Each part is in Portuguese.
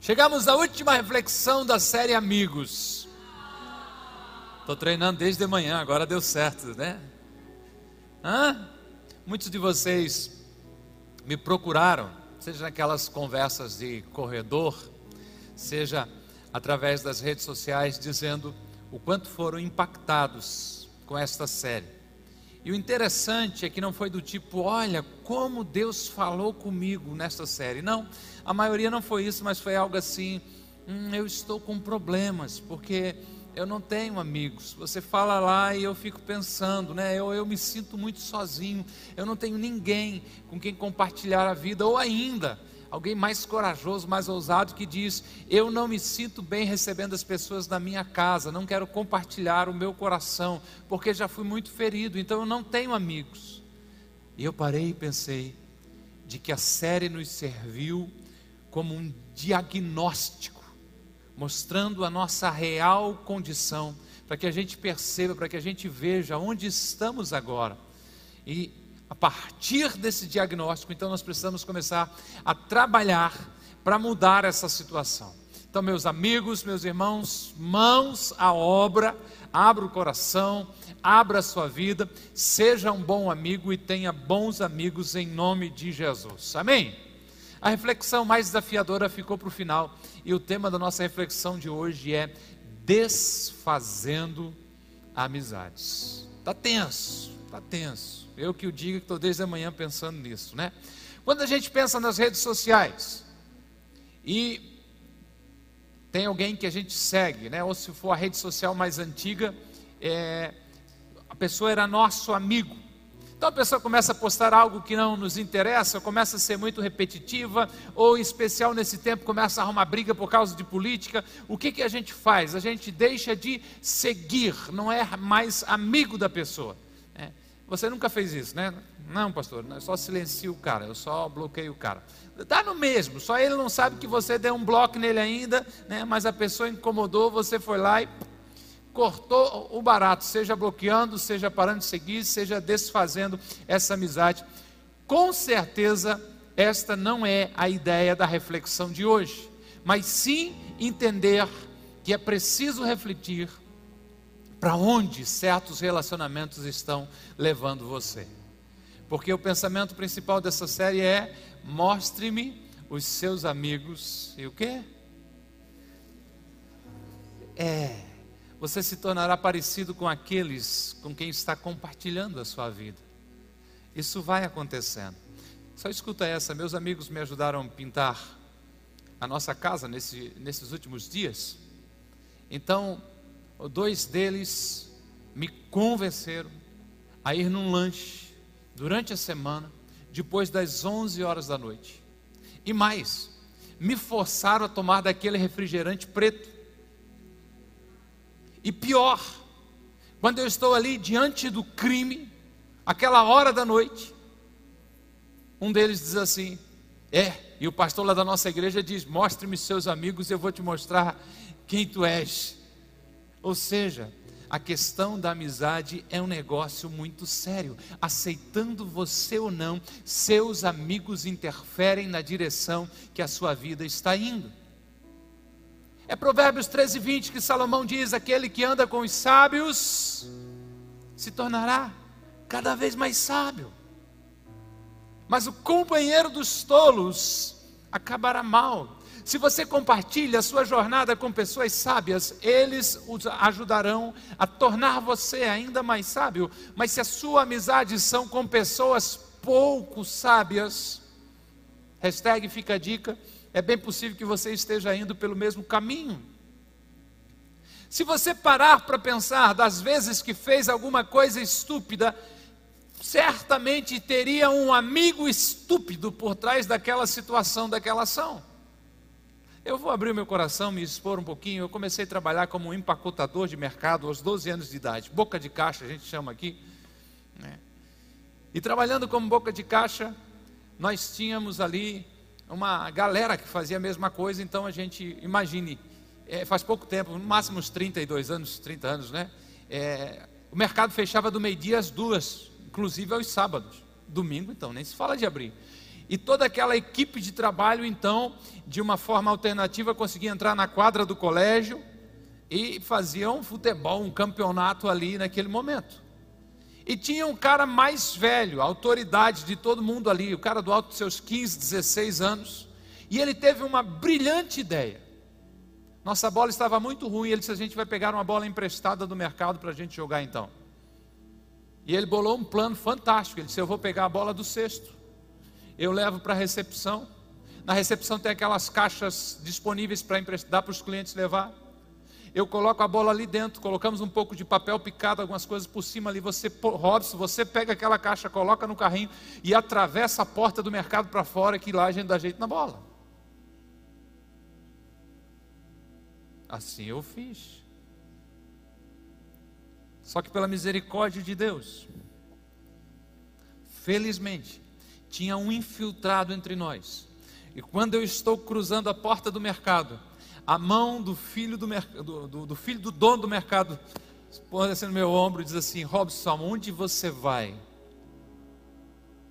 Chegamos à última reflexão da série Amigos. Estou treinando desde de manhã, agora deu certo, né? Hã? Muitos de vocês me procuraram, seja naquelas conversas de corredor, seja através das redes sociais, dizendo o quanto foram impactados com esta série. E o interessante é que não foi do tipo, olha, como Deus falou comigo nesta série. Não, a maioria não foi isso, mas foi algo assim, hum, eu estou com problemas, porque eu não tenho amigos. Você fala lá e eu fico pensando, né? Eu, eu me sinto muito sozinho, eu não tenho ninguém com quem compartilhar a vida, ou ainda, alguém mais corajoso, mais ousado que diz: Eu não me sinto bem recebendo as pessoas na minha casa, não quero compartilhar o meu coração, porque já fui muito ferido, então eu não tenho amigos. E eu parei e pensei de que a série nos serviu como um diagnóstico, mostrando a nossa real condição, para que a gente perceba, para que a gente veja onde estamos agora. E a partir desse diagnóstico, então nós precisamos começar a trabalhar para mudar essa situação. Então, meus amigos, meus irmãos, mãos à obra, abra o coração, abra a sua vida, seja um bom amigo e tenha bons amigos em nome de Jesus. Amém? A reflexão mais desafiadora ficou para o final e o tema da nossa reflexão de hoje é desfazendo amizades. Está tenso, está tenso. Eu que o digo que estou desde a manhã pensando nisso, né? Quando a gente pensa nas redes sociais e tem alguém que a gente segue, né? Ou se for a rede social mais antiga, é, a pessoa era nosso amigo. Então a pessoa começa a postar algo que não nos interessa, começa a ser muito repetitiva, ou em especial nesse tempo começa a arrumar briga por causa de política. O que, que a gente faz? A gente deixa de seguir, não é mais amigo da pessoa. Você nunca fez isso, né? Não, pastor, eu só silencio o cara, eu só bloqueio o cara. Dá no mesmo, só ele não sabe que você deu um bloco nele ainda, né? mas a pessoa incomodou, você foi lá e cortou o barato, seja bloqueando, seja parando de seguir, seja desfazendo essa amizade. Com certeza, esta não é a ideia da reflexão de hoje, mas sim entender que é preciso refletir para onde certos relacionamentos estão levando você. Porque o pensamento principal dessa série é: mostre-me os seus amigos e o quê? É, você se tornará parecido com aqueles com quem está compartilhando a sua vida. Isso vai acontecendo. Só escuta essa, meus amigos me ajudaram a pintar a nossa casa nesse, nesses últimos dias. Então, dois deles me convenceram a ir num lanche durante a semana, depois das 11 horas da noite. E mais, me forçaram a tomar daquele refrigerante preto. E pior, quando eu estou ali diante do crime, aquela hora da noite, um deles diz assim: É, e o pastor lá da nossa igreja diz: Mostre-me seus amigos, eu vou te mostrar quem tu és. Ou seja, a questão da amizade é um negócio muito sério. Aceitando você ou não, seus amigos interferem na direção que a sua vida está indo. É Provérbios 13, 20 que Salomão diz: aquele que anda com os sábios se tornará cada vez mais sábio. Mas o companheiro dos tolos acabará mal. Se você compartilha a sua jornada com pessoas sábias, eles os ajudarão a tornar você ainda mais sábio. Mas se a sua amizade são com pessoas pouco sábias, hashtag fica a dica, é bem possível que você esteja indo pelo mesmo caminho. Se você parar para pensar das vezes que fez alguma coisa estúpida, certamente teria um amigo estúpido por trás daquela situação, daquela ação. Eu vou abrir meu coração, me expor um pouquinho. Eu comecei a trabalhar como empacotador de mercado aos 12 anos de idade, boca de caixa, a gente chama aqui. Né? E trabalhando como boca de caixa, nós tínhamos ali uma galera que fazia a mesma coisa, então a gente, imagine, é, faz pouco tempo, no máximo uns 32 anos, 30 anos, né? É, o mercado fechava do meio-dia às duas, inclusive aos sábados. Domingo, então, nem se fala de abrir. E toda aquela equipe de trabalho, então, de uma forma alternativa, conseguia entrar na quadra do colégio e fazia um futebol, um campeonato ali naquele momento. E tinha um cara mais velho, autoridade de todo mundo ali, o cara do alto dos seus 15, 16 anos, e ele teve uma brilhante ideia. Nossa bola estava muito ruim, ele disse: a gente vai pegar uma bola emprestada do mercado para a gente jogar então. E ele bolou um plano fantástico. Ele disse: Eu vou pegar a bola do cesto, eu levo para a recepção. Na recepção tem aquelas caixas disponíveis para dar para os clientes levar eu coloco a bola ali dentro, colocamos um pouco de papel picado, algumas coisas por cima ali. Você, Robson, você pega aquela caixa, coloca no carrinho e atravessa a porta do mercado para fora, que lá a gente dá jeito na bola. Assim eu fiz. Só que pela misericórdia de Deus, felizmente, tinha um infiltrado entre nós. E quando eu estou cruzando a porta do mercado, a mão do filho do, do, do, do filho do dono do mercado põe assim no meu ombro e diz assim: Robson, onde você vai?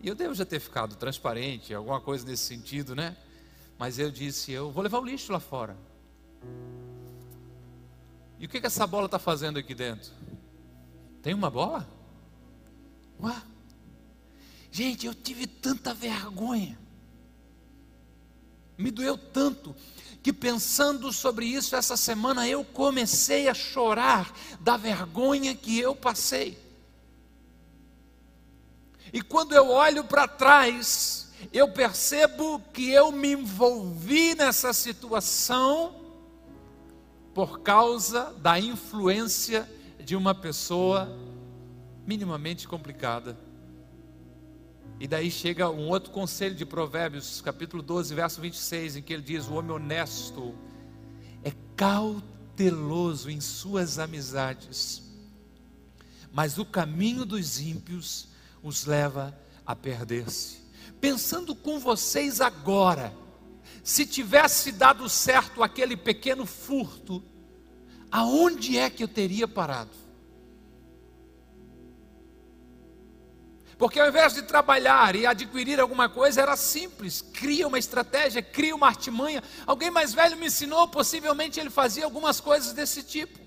E eu devo já ter ficado transparente, alguma coisa nesse sentido, né? Mas eu disse: Eu vou levar o lixo lá fora. E o que, que essa bola está fazendo aqui dentro? Tem uma bola? Ué? Gente, eu tive tanta vergonha. Me doeu tanto que pensando sobre isso essa semana eu comecei a chorar da vergonha que eu passei. E quando eu olho para trás, eu percebo que eu me envolvi nessa situação por causa da influência de uma pessoa minimamente complicada e daí chega um outro conselho de Provérbios, capítulo 12, verso 26, em que ele diz: O homem honesto é cauteloso em suas amizades, mas o caminho dos ímpios os leva a perder-se. Pensando com vocês agora, se tivesse dado certo aquele pequeno furto, aonde é que eu teria parado? Porque ao invés de trabalhar e adquirir alguma coisa, era simples. Cria uma estratégia, cria uma artimanha. Alguém mais velho me ensinou, possivelmente ele fazia algumas coisas desse tipo.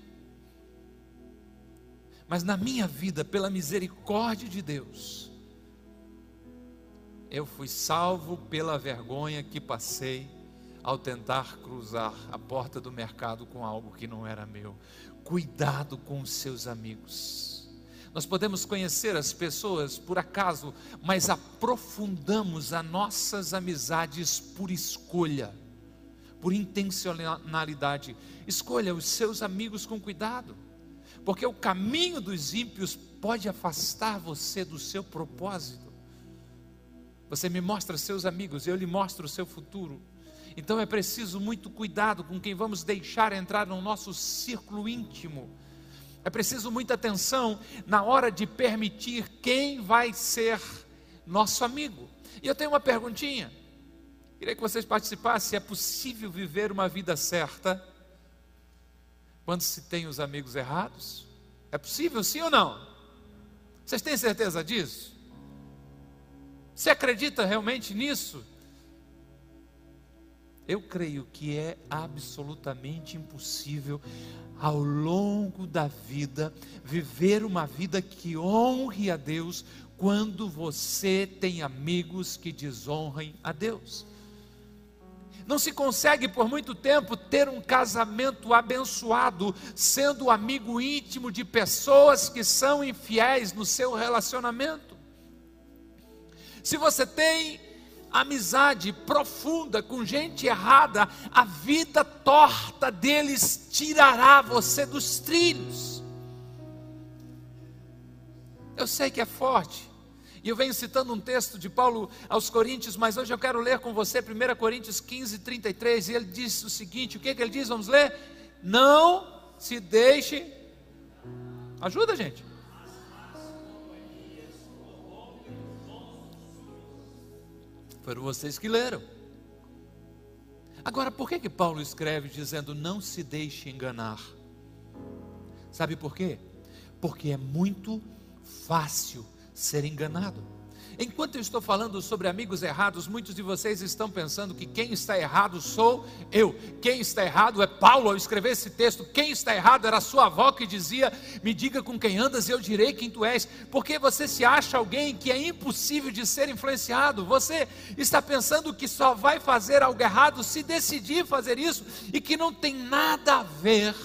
Mas na minha vida, pela misericórdia de Deus, eu fui salvo pela vergonha que passei ao tentar cruzar a porta do mercado com algo que não era meu. Cuidado com os seus amigos. Nós podemos conhecer as pessoas por acaso, mas aprofundamos as nossas amizades por escolha, por intencionalidade. Escolha os seus amigos com cuidado, porque o caminho dos ímpios pode afastar você do seu propósito. Você me mostra seus amigos, eu lhe mostro o seu futuro. Então é preciso muito cuidado com quem vamos deixar entrar no nosso círculo íntimo é preciso muita atenção na hora de permitir quem vai ser nosso amigo. E eu tenho uma perguntinha. Queria que vocês participassem. É possível viver uma vida certa quando se tem os amigos errados? É possível, sim ou não? Vocês têm certeza disso? Você acredita realmente nisso? Eu creio que é absolutamente impossível ao longo da vida, viver uma vida que honre a Deus, quando você tem amigos que desonrem a Deus. Não se consegue por muito tempo ter um casamento abençoado, sendo amigo íntimo de pessoas que são infiéis no seu relacionamento. Se você tem amizade profunda com gente errada, a vida torta deles tirará você dos trilhos. Eu sei que é forte. E eu venho citando um texto de Paulo aos Coríntios, mas hoje eu quero ler com você 1 Coríntios 15, 33, e ele diz o seguinte: o que, que ele diz? Vamos ler? Não se deixe. Ajuda, gente. Foram vocês que leram. Agora, por que, que Paulo escreve dizendo não se deixe enganar? Sabe por quê? Porque é muito fácil ser enganado. Enquanto eu estou falando sobre amigos errados, muitos de vocês estão pensando que quem está errado sou eu. Quem está errado é Paulo ao escrever esse texto. Quem está errado era sua avó que dizia: Me diga com quem andas e eu direi quem tu és. Porque você se acha alguém que é impossível de ser influenciado. Você está pensando que só vai fazer algo errado se decidir fazer isso e que não tem nada a ver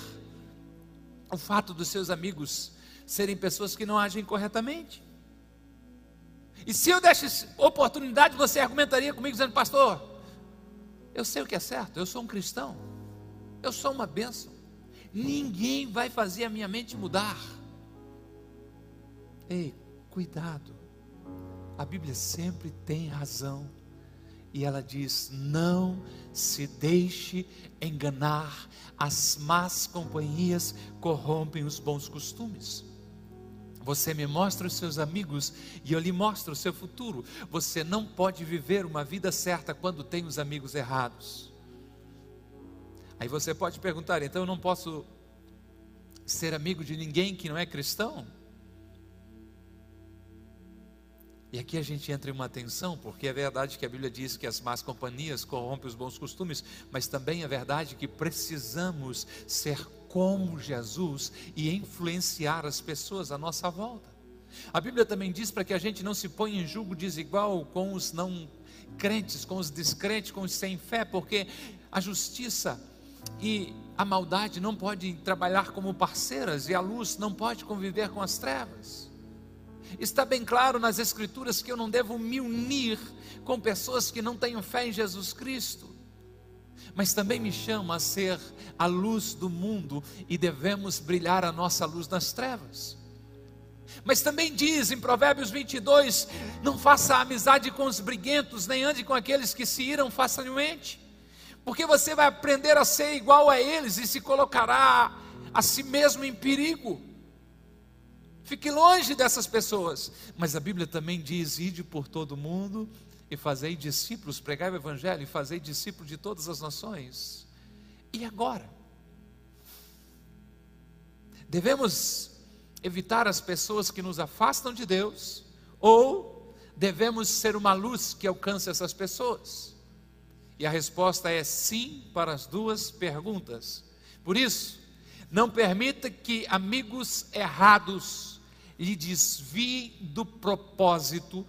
o fato dos seus amigos serem pessoas que não agem corretamente. E se eu desse oportunidade, você argumentaria comigo dizendo, pastor, eu sei o que é certo, eu sou um cristão, eu sou uma bênção, ninguém vai fazer a minha mente mudar. Ei, cuidado, a Bíblia sempre tem razão, e ela diz: não se deixe enganar, as más companhias corrompem os bons costumes. Você me mostra os seus amigos e eu lhe mostro o seu futuro. Você não pode viver uma vida certa quando tem os amigos errados. Aí você pode perguntar: então eu não posso ser amigo de ninguém que não é cristão? E aqui a gente entra em uma tensão, porque é verdade que a Bíblia diz que as más companhias corrompem os bons costumes, mas também é verdade que precisamos ser como Jesus e influenciar as pessoas à nossa volta. A Bíblia também diz para que a gente não se ponha em julgo desigual com os não crentes, com os descrentes, com os sem fé, porque a justiça e a maldade não podem trabalhar como parceiras e a luz não pode conviver com as trevas. Está bem claro nas Escrituras que eu não devo me unir com pessoas que não tenham fé em Jesus Cristo mas também me chama a ser a luz do mundo e devemos brilhar a nossa luz nas trevas. Mas também diz em Provérbios 22: não faça amizade com os briguentos, nem ande com aqueles que se iram facilmente, porque você vai aprender a ser igual a eles e se colocará a si mesmo em perigo. Fique longe dessas pessoas. Mas a Bíblia também diz: ide por todo mundo e fazei discípulos, pregai o Evangelho e fazei discípulos de todas as nações. E agora? Devemos evitar as pessoas que nos afastam de Deus, ou devemos ser uma luz que alcance essas pessoas? E a resposta é sim para as duas perguntas. Por isso, não permita que amigos errados lhe desviem do propósito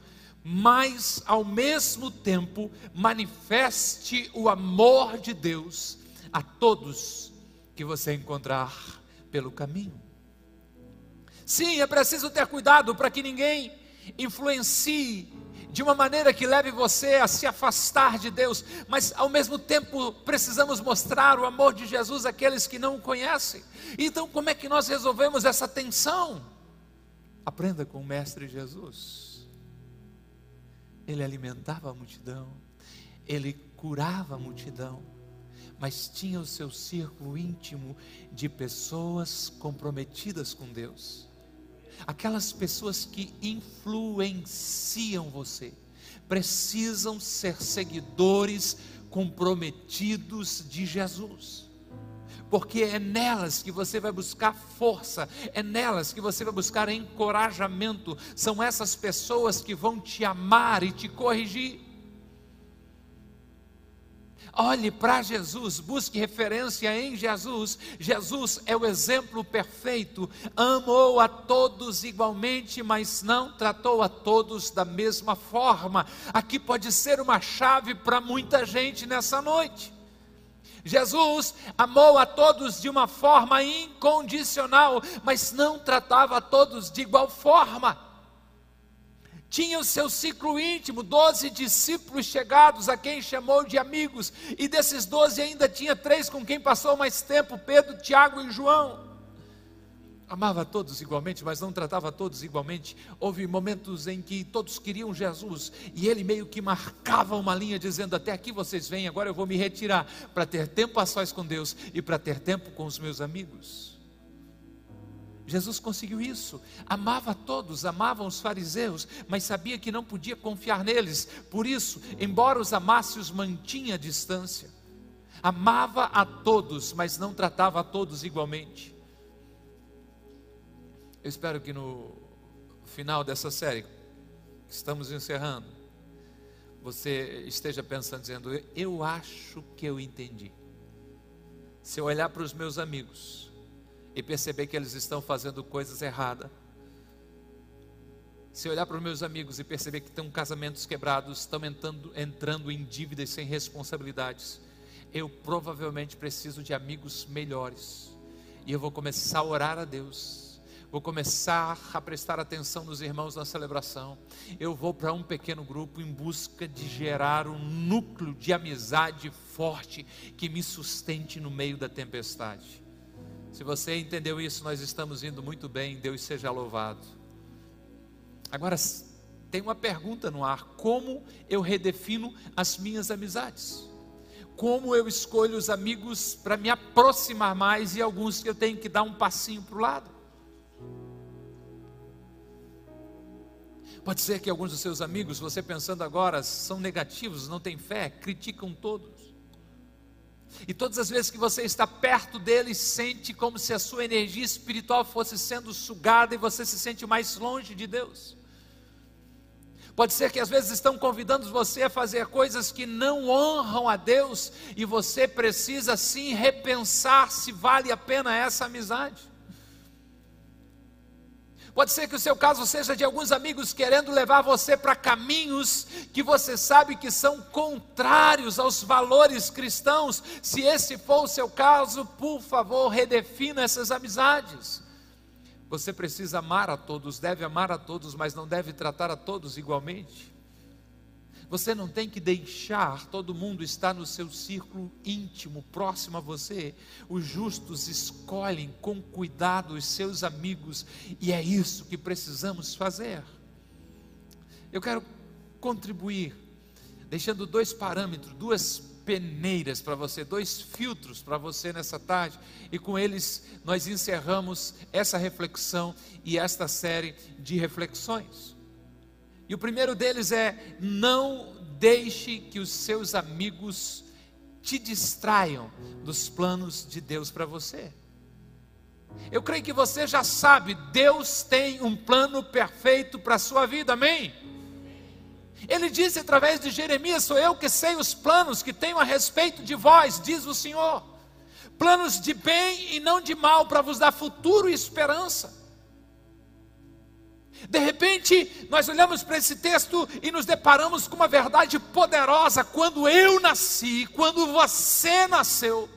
mas ao mesmo tempo manifeste o amor de Deus a todos que você encontrar pelo caminho. Sim, é preciso ter cuidado para que ninguém influencie de uma maneira que leve você a se afastar de Deus, mas ao mesmo tempo precisamos mostrar o amor de Jesus àqueles que não o conhecem. Então, como é que nós resolvemos essa tensão? Aprenda com o Mestre Jesus ele alimentava a multidão, ele curava a multidão, mas tinha o seu círculo íntimo de pessoas comprometidas com Deus, aquelas pessoas que influenciam você, precisam ser seguidores comprometidos de Jesus porque é nelas que você vai buscar força, é nelas que você vai buscar encorajamento. São essas pessoas que vão te amar e te corrigir. Olhe para Jesus, busque referência em Jesus. Jesus é o exemplo perfeito. Amou a todos igualmente, mas não tratou a todos da mesma forma. Aqui pode ser uma chave para muita gente nessa noite. Jesus amou a todos de uma forma incondicional, mas não tratava a todos de igual forma. Tinha o seu ciclo íntimo, doze discípulos chegados a quem chamou de amigos, e desses doze ainda tinha três com quem passou mais tempo: Pedro, Tiago e João. Amava todos igualmente, mas não tratava todos igualmente. Houve momentos em que todos queriam Jesus e ele meio que marcava uma linha dizendo: Até aqui vocês vêm, agora eu vou me retirar para ter tempo a sós com Deus e para ter tempo com os meus amigos. Jesus conseguiu isso, amava todos, amava os fariseus, mas sabia que não podia confiar neles, por isso, embora os amasse, os mantinha à distância. Amava a todos, mas não tratava a todos igualmente. Eu espero que no final dessa série, que estamos encerrando, você esteja pensando, dizendo: Eu acho que eu entendi. Se eu olhar para os meus amigos e perceber que eles estão fazendo coisas erradas, se eu olhar para os meus amigos e perceber que estão casamentos quebrados, estão entrando, entrando em dívidas sem responsabilidades, eu provavelmente preciso de amigos melhores. E eu vou começar a orar a Deus vou começar a prestar atenção nos irmãos na celebração. Eu vou para um pequeno grupo em busca de gerar um núcleo de amizade forte que me sustente no meio da tempestade. Se você entendeu isso, nós estamos indo muito bem, Deus seja louvado. Agora, tem uma pergunta no ar: como eu redefino as minhas amizades? Como eu escolho os amigos para me aproximar mais e alguns que eu tenho que dar um passinho para o lado? Pode ser que alguns dos seus amigos, você pensando agora, são negativos, não têm fé, criticam todos. E todas as vezes que você está perto deles, sente como se a sua energia espiritual fosse sendo sugada e você se sente mais longe de Deus. Pode ser que às vezes estão convidando você a fazer coisas que não honram a Deus e você precisa sim repensar se vale a pena essa amizade. Pode ser que o seu caso seja de alguns amigos querendo levar você para caminhos que você sabe que são contrários aos valores cristãos. Se esse for o seu caso, por favor, redefina essas amizades. Você precisa amar a todos, deve amar a todos, mas não deve tratar a todos igualmente. Você não tem que deixar todo mundo estar no seu círculo íntimo, próximo a você. Os justos escolhem com cuidado os seus amigos, e é isso que precisamos fazer. Eu quero contribuir, deixando dois parâmetros, duas peneiras para você, dois filtros para você nessa tarde, e com eles nós encerramos essa reflexão e esta série de reflexões. E o primeiro deles é: não deixe que os seus amigos te distraiam dos planos de Deus para você. Eu creio que você já sabe, Deus tem um plano perfeito para a sua vida, amém? Ele disse através de Jeremias: Sou eu que sei os planos que tenho a respeito de vós, diz o Senhor. Planos de bem e não de mal, para vos dar futuro e esperança. De repente, nós olhamos para esse texto e nos deparamos com uma verdade poderosa. Quando eu nasci, quando você nasceu,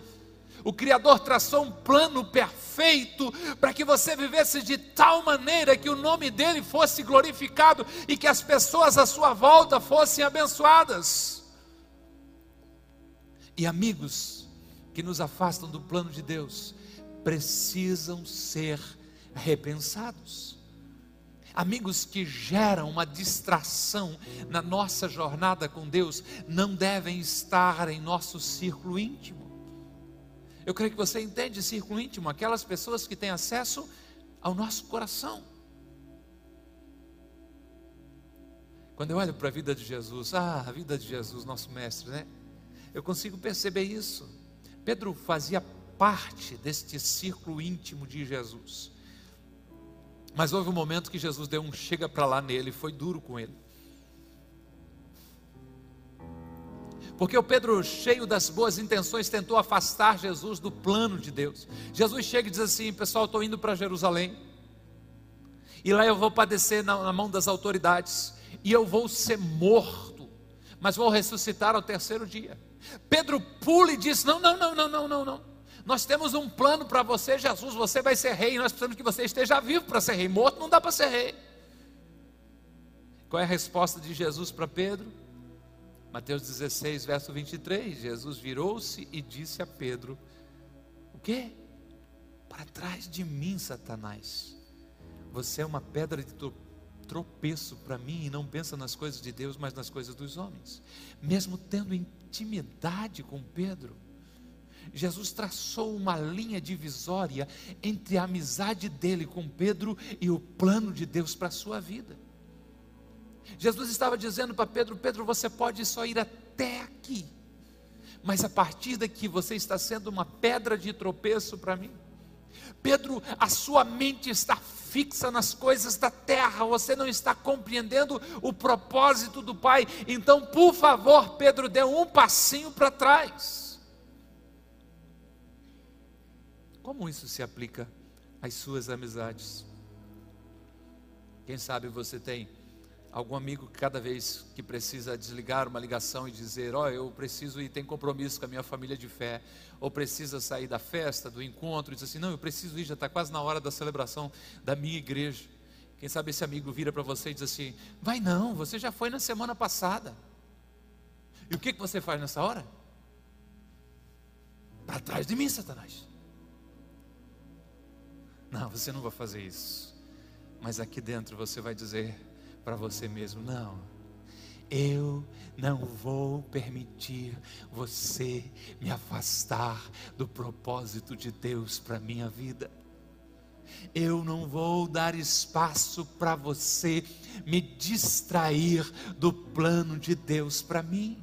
o Criador traçou um plano perfeito para que você vivesse de tal maneira que o nome dele fosse glorificado e que as pessoas à sua volta fossem abençoadas. E amigos que nos afastam do plano de Deus precisam ser repensados amigos que geram uma distração na nossa jornada com Deus, não devem estar em nosso círculo íntimo. Eu creio que você entende círculo íntimo, aquelas pessoas que têm acesso ao nosso coração. Quando eu olho para a vida de Jesus, ah, a vida de Jesus, nosso mestre, né? Eu consigo perceber isso. Pedro fazia parte deste círculo íntimo de Jesus. Mas houve um momento que Jesus deu um chega para lá nele, foi duro com ele. Porque o Pedro, cheio das boas intenções, tentou afastar Jesus do plano de Deus. Jesus chega e diz assim: Pessoal, estou indo para Jerusalém, e lá eu vou padecer na, na mão das autoridades, e eu vou ser morto, mas vou ressuscitar ao terceiro dia. Pedro pula e diz: Não, não, não, não, não, não, não. Nós temos um plano para você, Jesus. Você vai ser rei. Nós precisamos que você esteja vivo para ser rei. Morto não dá para ser rei. Qual é a resposta de Jesus para Pedro? Mateus 16, verso 23. Jesus virou-se e disse a Pedro: O quê? Para trás de mim, Satanás. Você é uma pedra de tropeço para mim e não pensa nas coisas de Deus, mas nas coisas dos homens. Mesmo tendo intimidade com Pedro, Jesus traçou uma linha divisória entre a amizade dele com Pedro e o plano de Deus para a sua vida. Jesus estava dizendo para Pedro: Pedro, você pode só ir até aqui, mas a partir daqui você está sendo uma pedra de tropeço para mim. Pedro, a sua mente está fixa nas coisas da terra, você não está compreendendo o propósito do Pai. Então, por favor, Pedro, dê um passinho para trás. Como isso se aplica às suas amizades? Quem sabe você tem algum amigo que cada vez que precisa desligar uma ligação e dizer, ó, oh, eu preciso e tem compromisso com a minha família de fé, ou precisa sair da festa, do encontro, e diz assim, não, eu preciso ir, já está quase na hora da celebração da minha igreja. Quem sabe esse amigo vira para você e diz assim, vai não, você já foi na semana passada. E o que, que você faz nessa hora? Para trás de mim, Satanás. Não, você não vai fazer isso. Mas aqui dentro você vai dizer, para você mesmo: não, eu não vou permitir você me afastar do propósito de Deus para minha vida. Eu não vou dar espaço para você me distrair do plano de Deus para mim.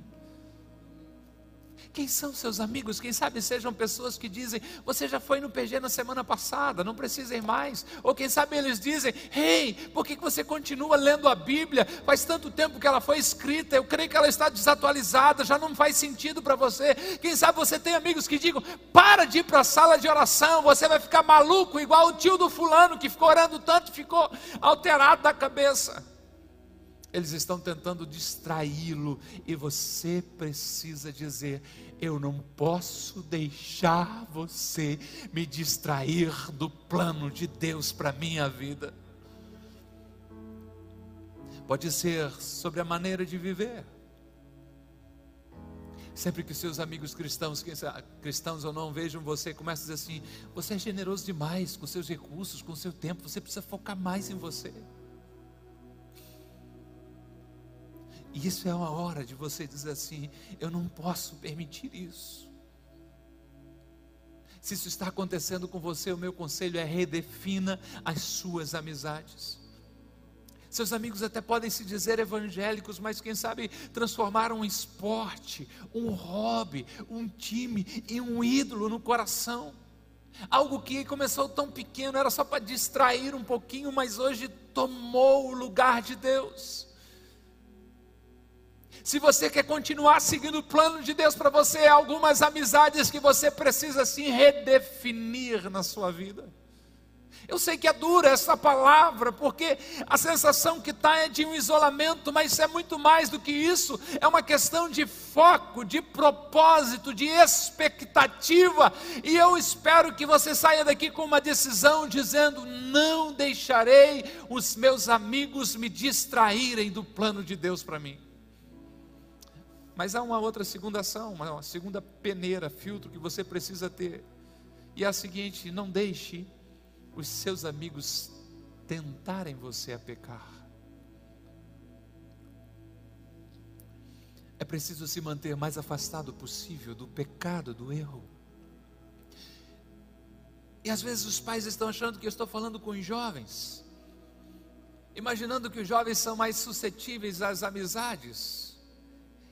Quem são seus amigos? Quem sabe sejam pessoas que dizem: Você já foi no PG na semana passada, não precisa ir mais. Ou quem sabe eles dizem: hey, por que você continua lendo a Bíblia? Faz tanto tempo que ela foi escrita, eu creio que ela está desatualizada, já não faz sentido para você. Quem sabe você tem amigos que digam: Para de ir para a sala de oração, você vai ficar maluco, igual o tio do fulano que ficou orando tanto, ficou alterado da cabeça. Eles estão tentando distraí-lo e você precisa dizer: eu não posso deixar você me distrair do plano de Deus para a minha vida. Pode ser sobre a maneira de viver. Sempre que seus amigos cristãos, cristãos ou não, vejam você, começa a dizer assim: você é generoso demais com seus recursos, com seu tempo, você precisa focar mais em você. E isso é uma hora de você dizer assim: eu não posso permitir isso. Se isso está acontecendo com você, o meu conselho é redefina as suas amizades. Seus amigos até podem se dizer evangélicos, mas quem sabe transformaram um esporte, um hobby, um time em um ídolo no coração. Algo que começou tão pequeno, era só para distrair um pouquinho, mas hoje tomou o lugar de Deus. Se você quer continuar seguindo o plano de Deus para você, há algumas amizades que você precisa sim redefinir na sua vida. Eu sei que é dura essa palavra, porque a sensação que está é de um isolamento, mas é muito mais do que isso, é uma questão de foco, de propósito, de expectativa, e eu espero que você saia daqui com uma decisão dizendo: não deixarei os meus amigos me distraírem do plano de Deus para mim. Mas há uma outra segunda ação, uma segunda peneira, filtro que você precisa ter. E é a seguinte: não deixe os seus amigos tentarem você a pecar. É preciso se manter mais afastado possível do pecado, do erro. E às vezes os pais estão achando que eu estou falando com os jovens, imaginando que os jovens são mais suscetíveis às amizades.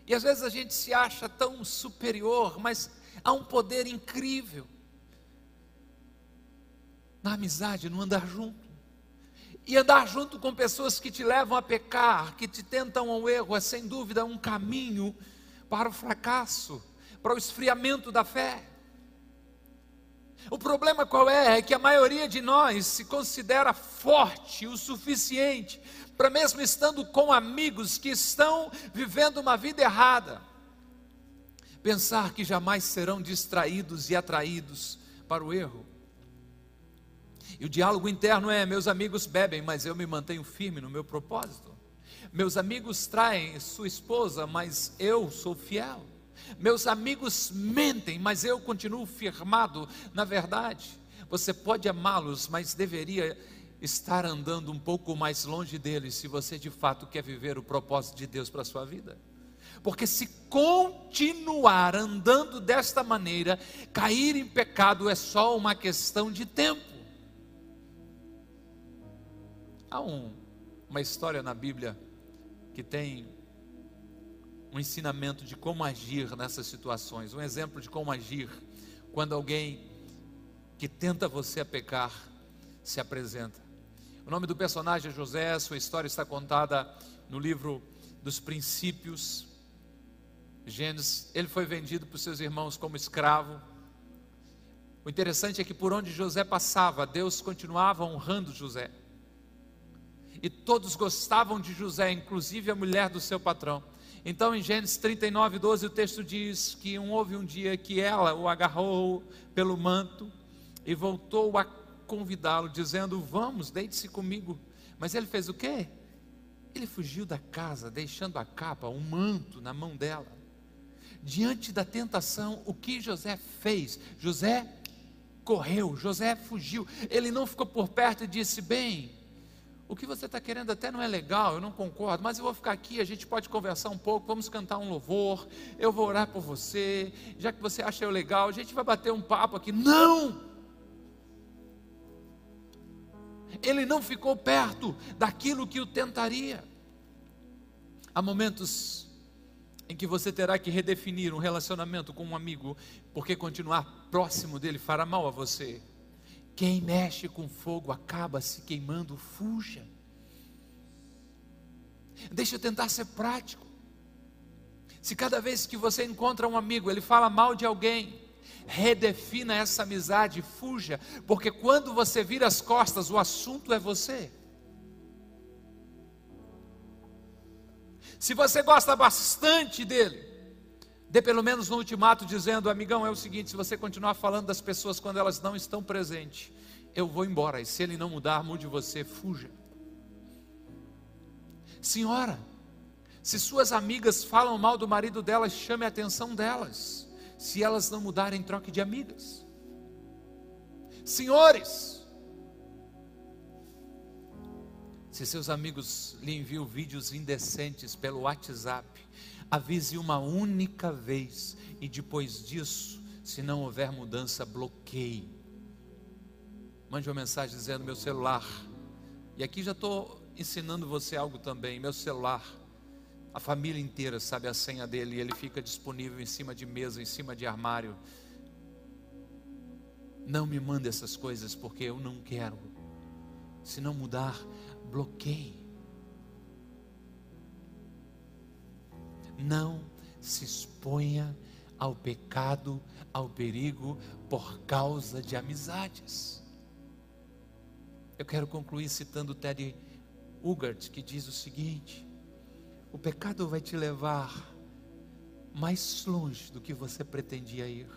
E às vezes a gente se acha tão superior, mas há um poder incrível na amizade, no andar junto. E andar junto com pessoas que te levam a pecar, que te tentam ao erro, é sem dúvida um caminho para o fracasso, para o esfriamento da fé. O problema qual é? É que a maioria de nós se considera forte o suficiente para mesmo estando com amigos que estão vivendo uma vida errada, pensar que jamais serão distraídos e atraídos para o erro. E o diálogo interno é: meus amigos bebem, mas eu me mantenho firme no meu propósito. Meus amigos traem sua esposa, mas eu sou fiel. Meus amigos mentem, mas eu continuo firmado na verdade. Você pode amá-los, mas deveria estar andando um pouco mais longe dele, se você de fato quer viver o propósito de Deus para a sua vida. Porque se continuar andando desta maneira, cair em pecado é só uma questão de tempo. Há um, uma história na Bíblia que tem um ensinamento de como agir nessas situações, um exemplo de como agir quando alguém que tenta você a pecar se apresenta. O nome do personagem é José, sua história está contada no livro dos Princípios. Gênesis, ele foi vendido os seus irmãos como escravo. O interessante é que por onde José passava, Deus continuava honrando José. E todos gostavam de José, inclusive a mulher do seu patrão. Então, em Gênesis 39, 12, o texto diz que um, houve um dia que ela o agarrou pelo manto e voltou a convidá-lo, dizendo: Vamos, deite-se comigo. Mas ele fez o quê? Ele fugiu da casa, deixando a capa, um manto na mão dela. Diante da tentação, o que José fez? José correu, José fugiu. Ele não ficou por perto e disse: Bem, o que você está querendo até não é legal, eu não concordo, mas eu vou ficar aqui, a gente pode conversar um pouco, vamos cantar um louvor, eu vou orar por você, já que você acha eu legal, a gente vai bater um papo aqui. Não! Ele não ficou perto daquilo que o tentaria. Há momentos em que você terá que redefinir um relacionamento com um amigo, porque continuar próximo dele fará mal a você. Quem mexe com fogo acaba se queimando, fuja. Deixa eu tentar ser prático. Se cada vez que você encontra um amigo, ele fala mal de alguém, redefina essa amizade, fuja, porque quando você vira as costas, o assunto é você. Se você gosta bastante dele, Dê pelo menos um ultimato dizendo, amigão, é o seguinte: se você continuar falando das pessoas quando elas não estão presentes, eu vou embora. E se ele não mudar, mude você, fuja. Senhora, se suas amigas falam mal do marido delas, chame a atenção delas. Se elas não mudarem, troque de amigas. Senhores, se seus amigos lhe enviam vídeos indecentes pelo WhatsApp, avise uma única vez e depois disso, se não houver mudança, bloqueie. Mande uma mensagem dizendo: meu celular. E aqui já estou ensinando você algo também. Meu celular, a família inteira sabe a senha dele e ele fica disponível em cima de mesa, em cima de armário. Não me mande essas coisas porque eu não quero. Se não mudar, bloqueie. Não se exponha ao pecado, ao perigo, por causa de amizades. Eu quero concluir citando Teddy Ugart, que diz o seguinte: o pecado vai te levar mais longe do que você pretendia ir,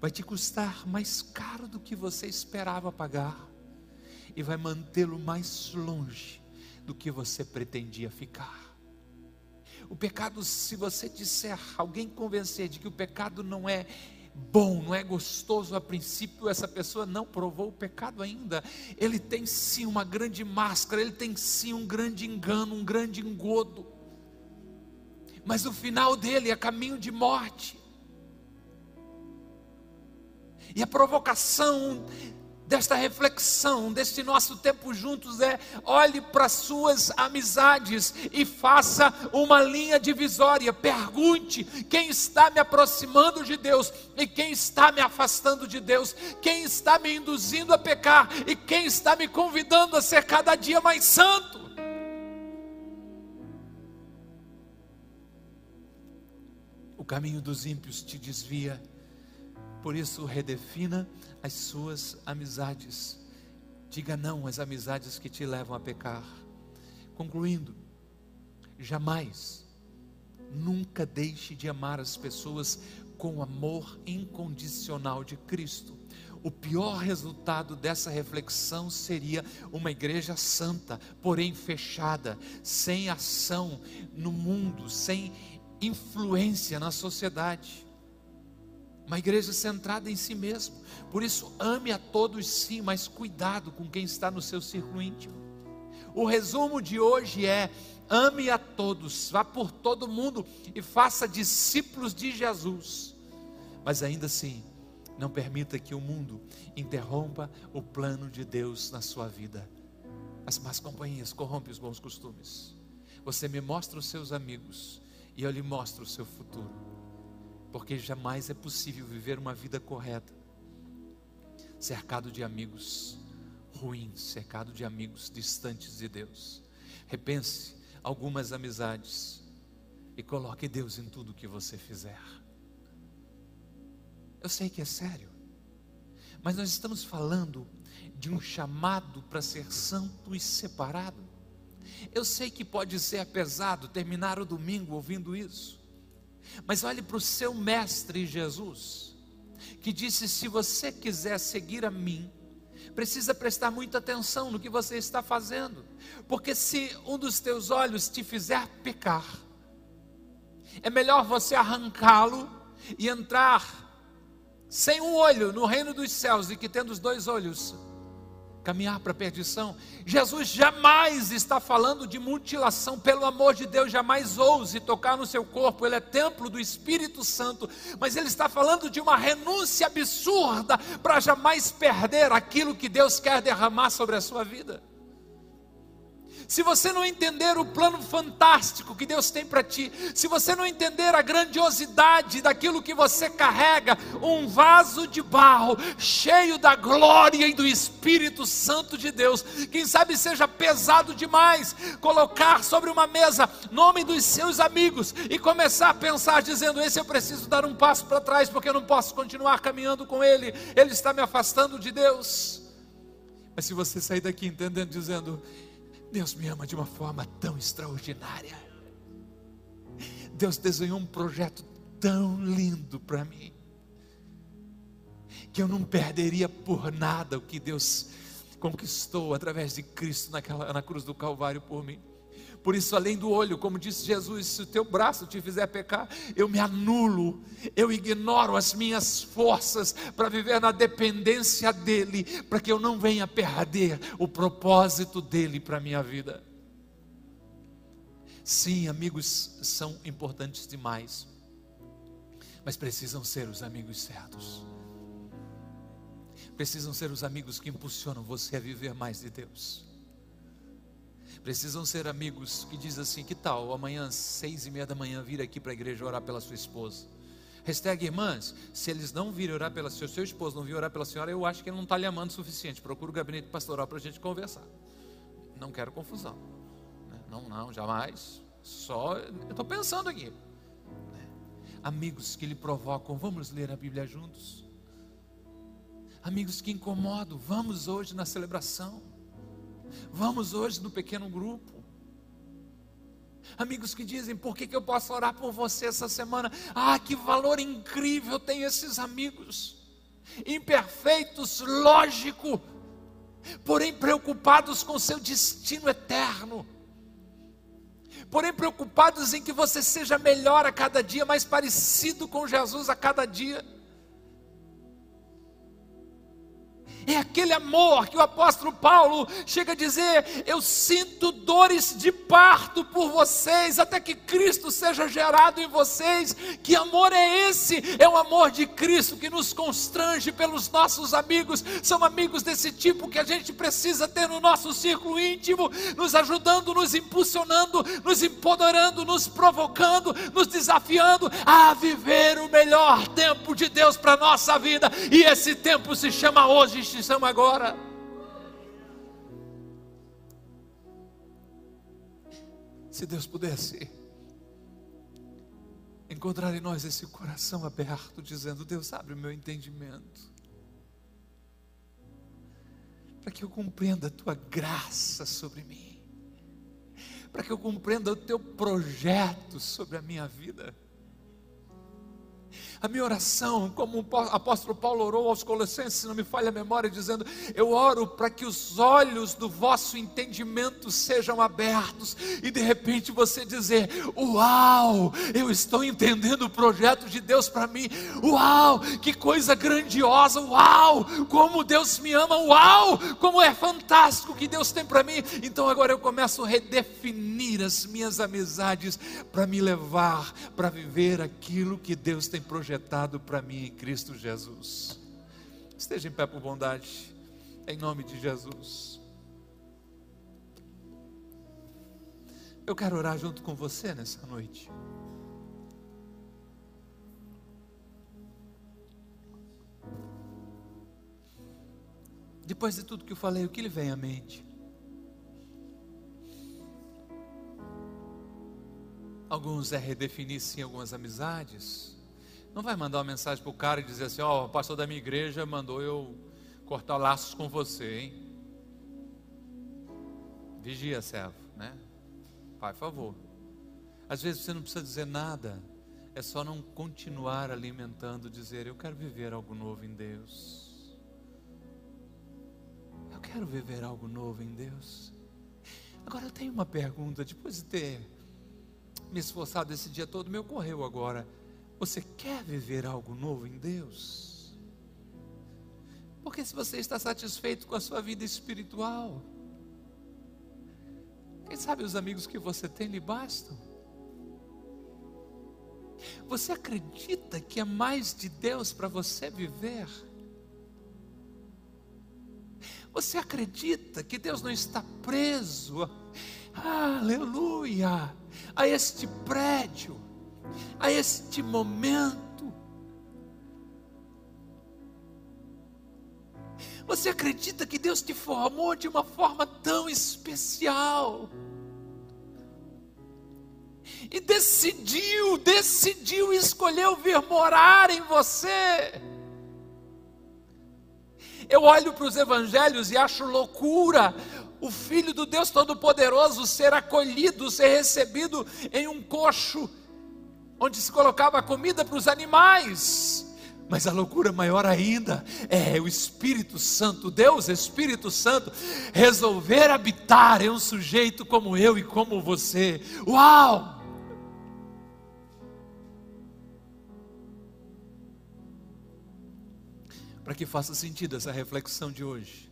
vai te custar mais caro do que você esperava pagar, e vai mantê-lo mais longe do que você pretendia ficar. O pecado, se você disser, alguém convencer de que o pecado não é bom, não é gostoso a princípio, essa pessoa não provou o pecado ainda. Ele tem sim uma grande máscara, ele tem sim um grande engano, um grande engodo. Mas o final dele é caminho de morte. E a provocação desta reflexão, deste nosso tempo juntos é: olhe para suas amizades e faça uma linha divisória. Pergunte quem está me aproximando de Deus e quem está me afastando de Deus, quem está me induzindo a pecar e quem está me convidando a ser cada dia mais santo. O caminho dos ímpios te desvia, por isso redefina as suas amizades. Diga não às amizades que te levam a pecar. Concluindo, jamais, nunca deixe de amar as pessoas com o amor incondicional de Cristo. O pior resultado dessa reflexão seria uma igreja santa, porém fechada, sem ação no mundo, sem influência na sociedade. Uma igreja centrada em si mesmo. Por isso, ame a todos sim, mas cuidado com quem está no seu círculo íntimo. O resumo de hoje é: ame a todos, vá por todo mundo e faça discípulos de Jesus. Mas ainda assim, não permita que o mundo interrompa o plano de Deus na sua vida. As más companhias corrompem os bons costumes. Você me mostra os seus amigos e eu lhe mostro o seu futuro porque jamais é possível viver uma vida correta cercado de amigos ruins, cercado de amigos distantes de Deus. Repense algumas amizades e coloque Deus em tudo que você fizer. Eu sei que é sério, mas nós estamos falando de um chamado para ser santo e separado. Eu sei que pode ser pesado terminar o domingo ouvindo isso, mas olhe para o seu mestre Jesus, que disse: se você quiser seguir a mim, precisa prestar muita atenção no que você está fazendo, porque se um dos teus olhos te fizer pecar, é melhor você arrancá-lo e entrar sem um olho no reino dos céus e que tendo os dois olhos caminhar para a perdição. Jesus jamais está falando de mutilação, pelo amor de Deus, jamais ouse tocar no seu corpo, ele é templo do Espírito Santo, mas ele está falando de uma renúncia absurda para jamais perder aquilo que Deus quer derramar sobre a sua vida. Se você não entender o plano fantástico que Deus tem para ti, se você não entender a grandiosidade daquilo que você carrega, um vaso de barro cheio da glória e do Espírito Santo de Deus, quem sabe seja pesado demais, colocar sobre uma mesa nome dos seus amigos e começar a pensar dizendo: esse eu preciso dar um passo para trás porque eu não posso continuar caminhando com ele, ele está me afastando de Deus. Mas se você sair daqui entendendo, dizendo, Deus me ama de uma forma tão extraordinária. Deus desenhou um projeto tão lindo para mim, que eu não perderia por nada o que Deus conquistou através de Cristo naquela, na cruz do Calvário por mim. Por isso, além do olho, como disse Jesus, se o teu braço te fizer pecar, eu me anulo, eu ignoro as minhas forças para viver na dependência dEle, para que eu não venha perder o propósito dEle para a minha vida. Sim, amigos são importantes demais, mas precisam ser os amigos certos. Precisam ser os amigos que impulsionam você a viver mais de Deus Precisam ser amigos que diz assim: que tal amanhã, seis e meia da manhã, vir aqui para a igreja orar pela sua esposa? Hashtag irmãs, se eles não virem orar pela sua, seu esposo não vir orar pela senhora, eu acho que ele não está lhe amando o suficiente. Procura o gabinete pastoral para a gente conversar. Não quero confusão. Né? Não, não, jamais. Só, eu estou pensando aqui. Né? Amigos que lhe provocam, vamos ler a Bíblia juntos. Amigos que incomodam, vamos hoje na celebração. Vamos hoje no pequeno grupo. Amigos que dizem, por que, que eu posso orar por você essa semana? Ah, que valor incrível tem esses amigos. Imperfeitos, lógico, porém preocupados com seu destino eterno. Porém preocupados em que você seja melhor a cada dia, mais parecido com Jesus a cada dia. É aquele amor que o apóstolo Paulo chega a dizer: Eu sinto dores de parto por vocês, até que Cristo seja gerado em vocês. Que amor é esse? É o amor de Cristo que nos constrange pelos nossos amigos. São amigos desse tipo que a gente precisa ter no nosso círculo íntimo, nos ajudando, nos impulsionando, nos empoderando, nos provocando, nos desafiando a viver o melhor tempo de Deus para a nossa vida. E esse tempo se chama hoje extinção agora. Se Deus pudesse encontrar em nós esse coração aberto, dizendo: Deus, abre o meu entendimento, para que eu compreenda a tua graça sobre mim, para que eu compreenda o teu projeto sobre a minha vida. A minha oração, como o apóstolo Paulo orou aos Colossenses, se não me falha a memória, dizendo: Eu oro para que os olhos do vosso entendimento sejam abertos, e de repente você dizer: Uau, eu estou entendendo o projeto de Deus para mim, uau, que coisa grandiosa, uau, como Deus me ama, uau, como é fantástico que Deus tem para mim. Então agora eu começo a redefinir as minhas amizades para me levar para viver aquilo que Deus tem projetado para mim em Cristo Jesus. Esteja em pé por bondade, em nome de Jesus. Eu quero orar junto com você nessa noite. Depois de tudo que eu falei, o que lhe vem à mente? Alguns é redefinir sim algumas amizades. Não vai mandar uma mensagem para o cara e dizer assim: Ó, oh, o pastor da minha igreja mandou eu cortar laços com você, hein? Vigia, servo, né? Pai, favor. Às vezes você não precisa dizer nada, é só não continuar alimentando, dizer: Eu quero viver algo novo em Deus. Eu quero viver algo novo em Deus. Agora eu tenho uma pergunta, depois de ter me esforçado esse dia todo, me ocorreu agora. Você quer viver algo novo em Deus? Porque se você está satisfeito com a sua vida espiritual, quem sabe os amigos que você tem lhe bastam? Você acredita que é mais de Deus para você viver? Você acredita que Deus não está preso, aleluia, a este prédio, a este momento. Você acredita que Deus te formou de uma forma tão especial? E decidiu, decidiu, escolheu vir morar em você. Eu olho para os evangelhos e acho loucura o Filho do Deus Todo-Poderoso ser acolhido, ser recebido em um coxo, onde se colocava comida para os animais. Mas a loucura maior ainda é o Espírito Santo, Deus Espírito Santo, resolver habitar em um sujeito como eu e como você. Uau! Para que faça sentido essa reflexão de hoje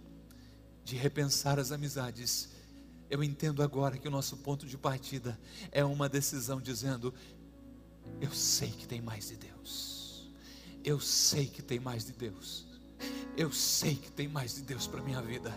de repensar as amizades. Eu entendo agora que o nosso ponto de partida é uma decisão dizendo: eu sei que tem mais de Deus. Eu sei que tem mais de Deus. Eu sei que tem mais de Deus para minha vida.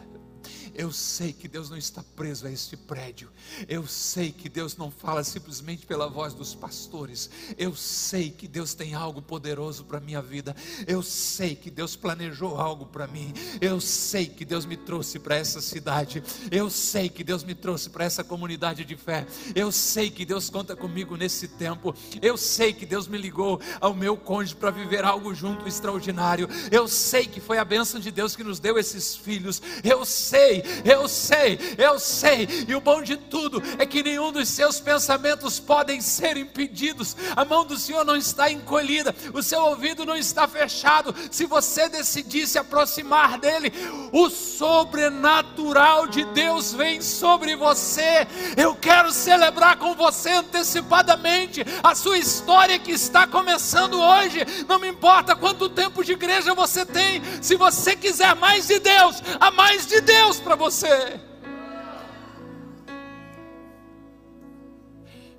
Eu sei que Deus não está preso a este prédio. Eu sei que Deus não fala simplesmente pela voz dos pastores. Eu sei que Deus tem algo poderoso para minha vida. Eu sei que Deus planejou algo para mim. Eu sei que Deus me trouxe para essa cidade. Eu sei que Deus me trouxe para essa comunidade de fé. Eu sei que Deus conta comigo nesse tempo. Eu sei que Deus me ligou ao meu cônjuge para viver algo junto extraordinário. Eu sei que foi a bênção de Deus que nos deu esses filhos. Eu sei eu sei, eu sei. E o bom de tudo é que nenhum dos seus pensamentos podem ser impedidos. A mão do Senhor não está encolhida, o seu ouvido não está fechado. Se você decidir se aproximar dele, o sobrenatural de Deus vem sobre você. Eu quero celebrar com você antecipadamente a sua história que está começando hoje. Não me importa quanto tempo de igreja você tem, se você quiser mais de Deus, há mais de Deus para você.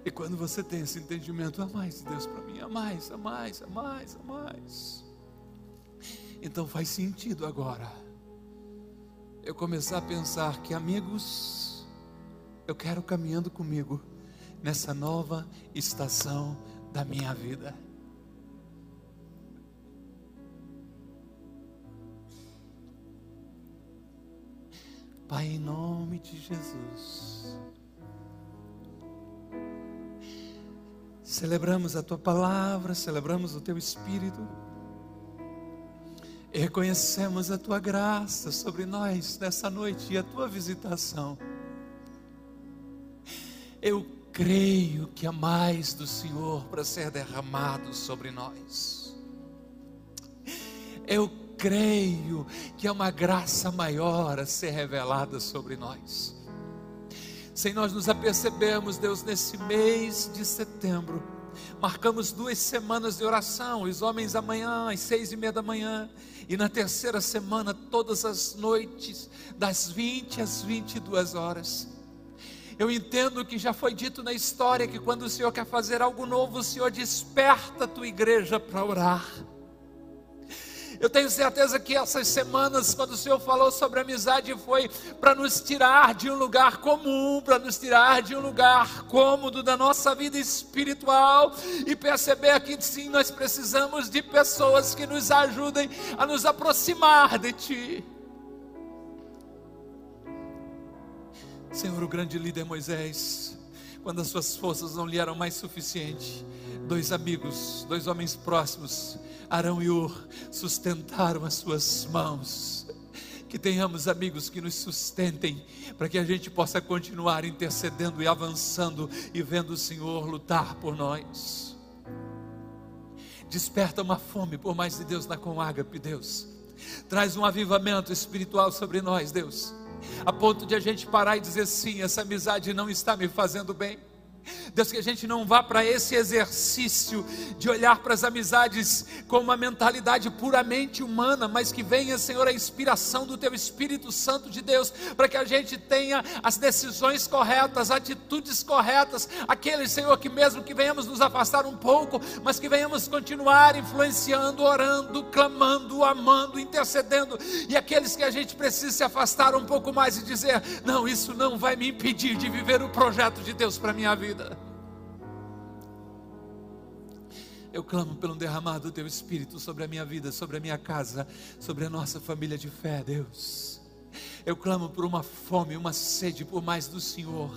E quando você tem esse entendimento, há mais Deus para mim, há mais, há mais, há mais, há mais. Então faz sentido agora eu começar a pensar que amigos, eu quero caminhando comigo nessa nova estação da minha vida. Pai, em nome de Jesus. Celebramos a tua palavra, celebramos o teu espírito. E reconhecemos a tua graça sobre nós nessa noite e a tua visitação. Eu creio que há mais do Senhor para ser derramado sobre nós. Eu creio que é uma graça maior a ser revelada sobre nós. Sem nós nos apercebermos, Deus, nesse mês de setembro, marcamos duas semanas de oração, os homens amanhã, às seis e meia da manhã, e na terceira semana, todas as noites, das 20 às 22 horas. Eu entendo que já foi dito na história que quando o Senhor quer fazer algo novo, o Senhor desperta a tua igreja para orar. Eu tenho certeza que essas semanas, quando o Senhor falou sobre amizade, foi para nos tirar de um lugar comum, para nos tirar de um lugar cômodo da nossa vida espiritual e perceber que sim, nós precisamos de pessoas que nos ajudem a nos aproximar de Ti. Senhor, o grande líder é Moisés, quando as suas forças não lhe eram mais suficientes, dois amigos, dois homens próximos, Arão e Ur, sustentaram as suas mãos. Que tenhamos amigos que nos sustentem, para que a gente possa continuar intercedendo e avançando e vendo o Senhor lutar por nós. Desperta uma fome por mais de Deus na Comágape, Deus. Traz um avivamento espiritual sobre nós, Deus a ponto de a gente parar e dizer sim, essa amizade não está me fazendo bem. Deus, que a gente não vá para esse exercício de olhar para as amizades com uma mentalidade puramente humana, mas que venha, Senhor, a inspiração do Teu Espírito Santo de Deus, para que a gente tenha as decisões corretas, atitudes corretas, aqueles, Senhor, que mesmo que venhamos nos afastar um pouco, mas que venhamos continuar influenciando, orando, clamando, amando, intercedendo, e aqueles que a gente precisa se afastar um pouco mais e dizer: não, isso não vai me impedir de viver o projeto de Deus para minha vida vida. Eu clamo pelo derramado do teu espírito sobre a minha vida, sobre a minha casa, sobre a nossa família de fé, Deus. Eu clamo por uma fome, uma sede por mais do Senhor.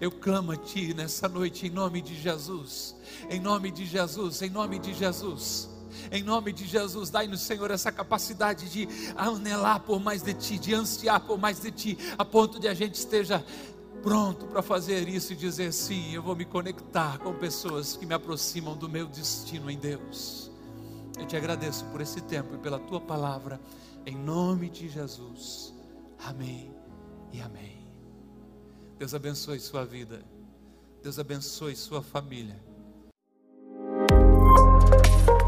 Eu clamo a Ti nessa noite, em nome de Jesus. Em nome de Jesus, em nome de Jesus. Em nome de Jesus, dai-nos, Senhor, essa capacidade de anelar por mais de Ti, de ansiar por mais de Ti, a ponto de a gente esteja pronto para fazer isso e dizer sim, eu vou me conectar com pessoas que me aproximam do meu destino em Deus. Eu te agradeço por esse tempo e pela tua palavra, em nome de Jesus. Amém e amém. Deus abençoe sua vida. Deus abençoe sua família.